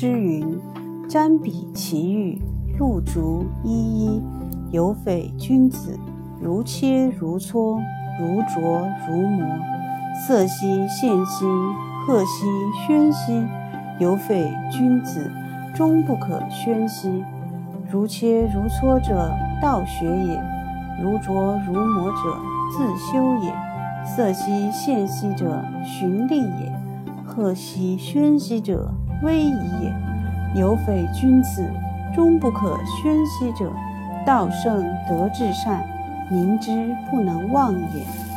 诗云：“瞻彼其玉，露竹依依。有匪君子，如切如磋，如琢如磨。色兮宪兮，赫兮喧兮。有匪君子，终不可宣兮。如切如磋者，道学也；如琢如磨者，自修也。色兮宪兮者，循吏也；赫兮喧兮者，威仪也。有匪君子，终不可宣兮者，道圣德至善，民之不能忘也。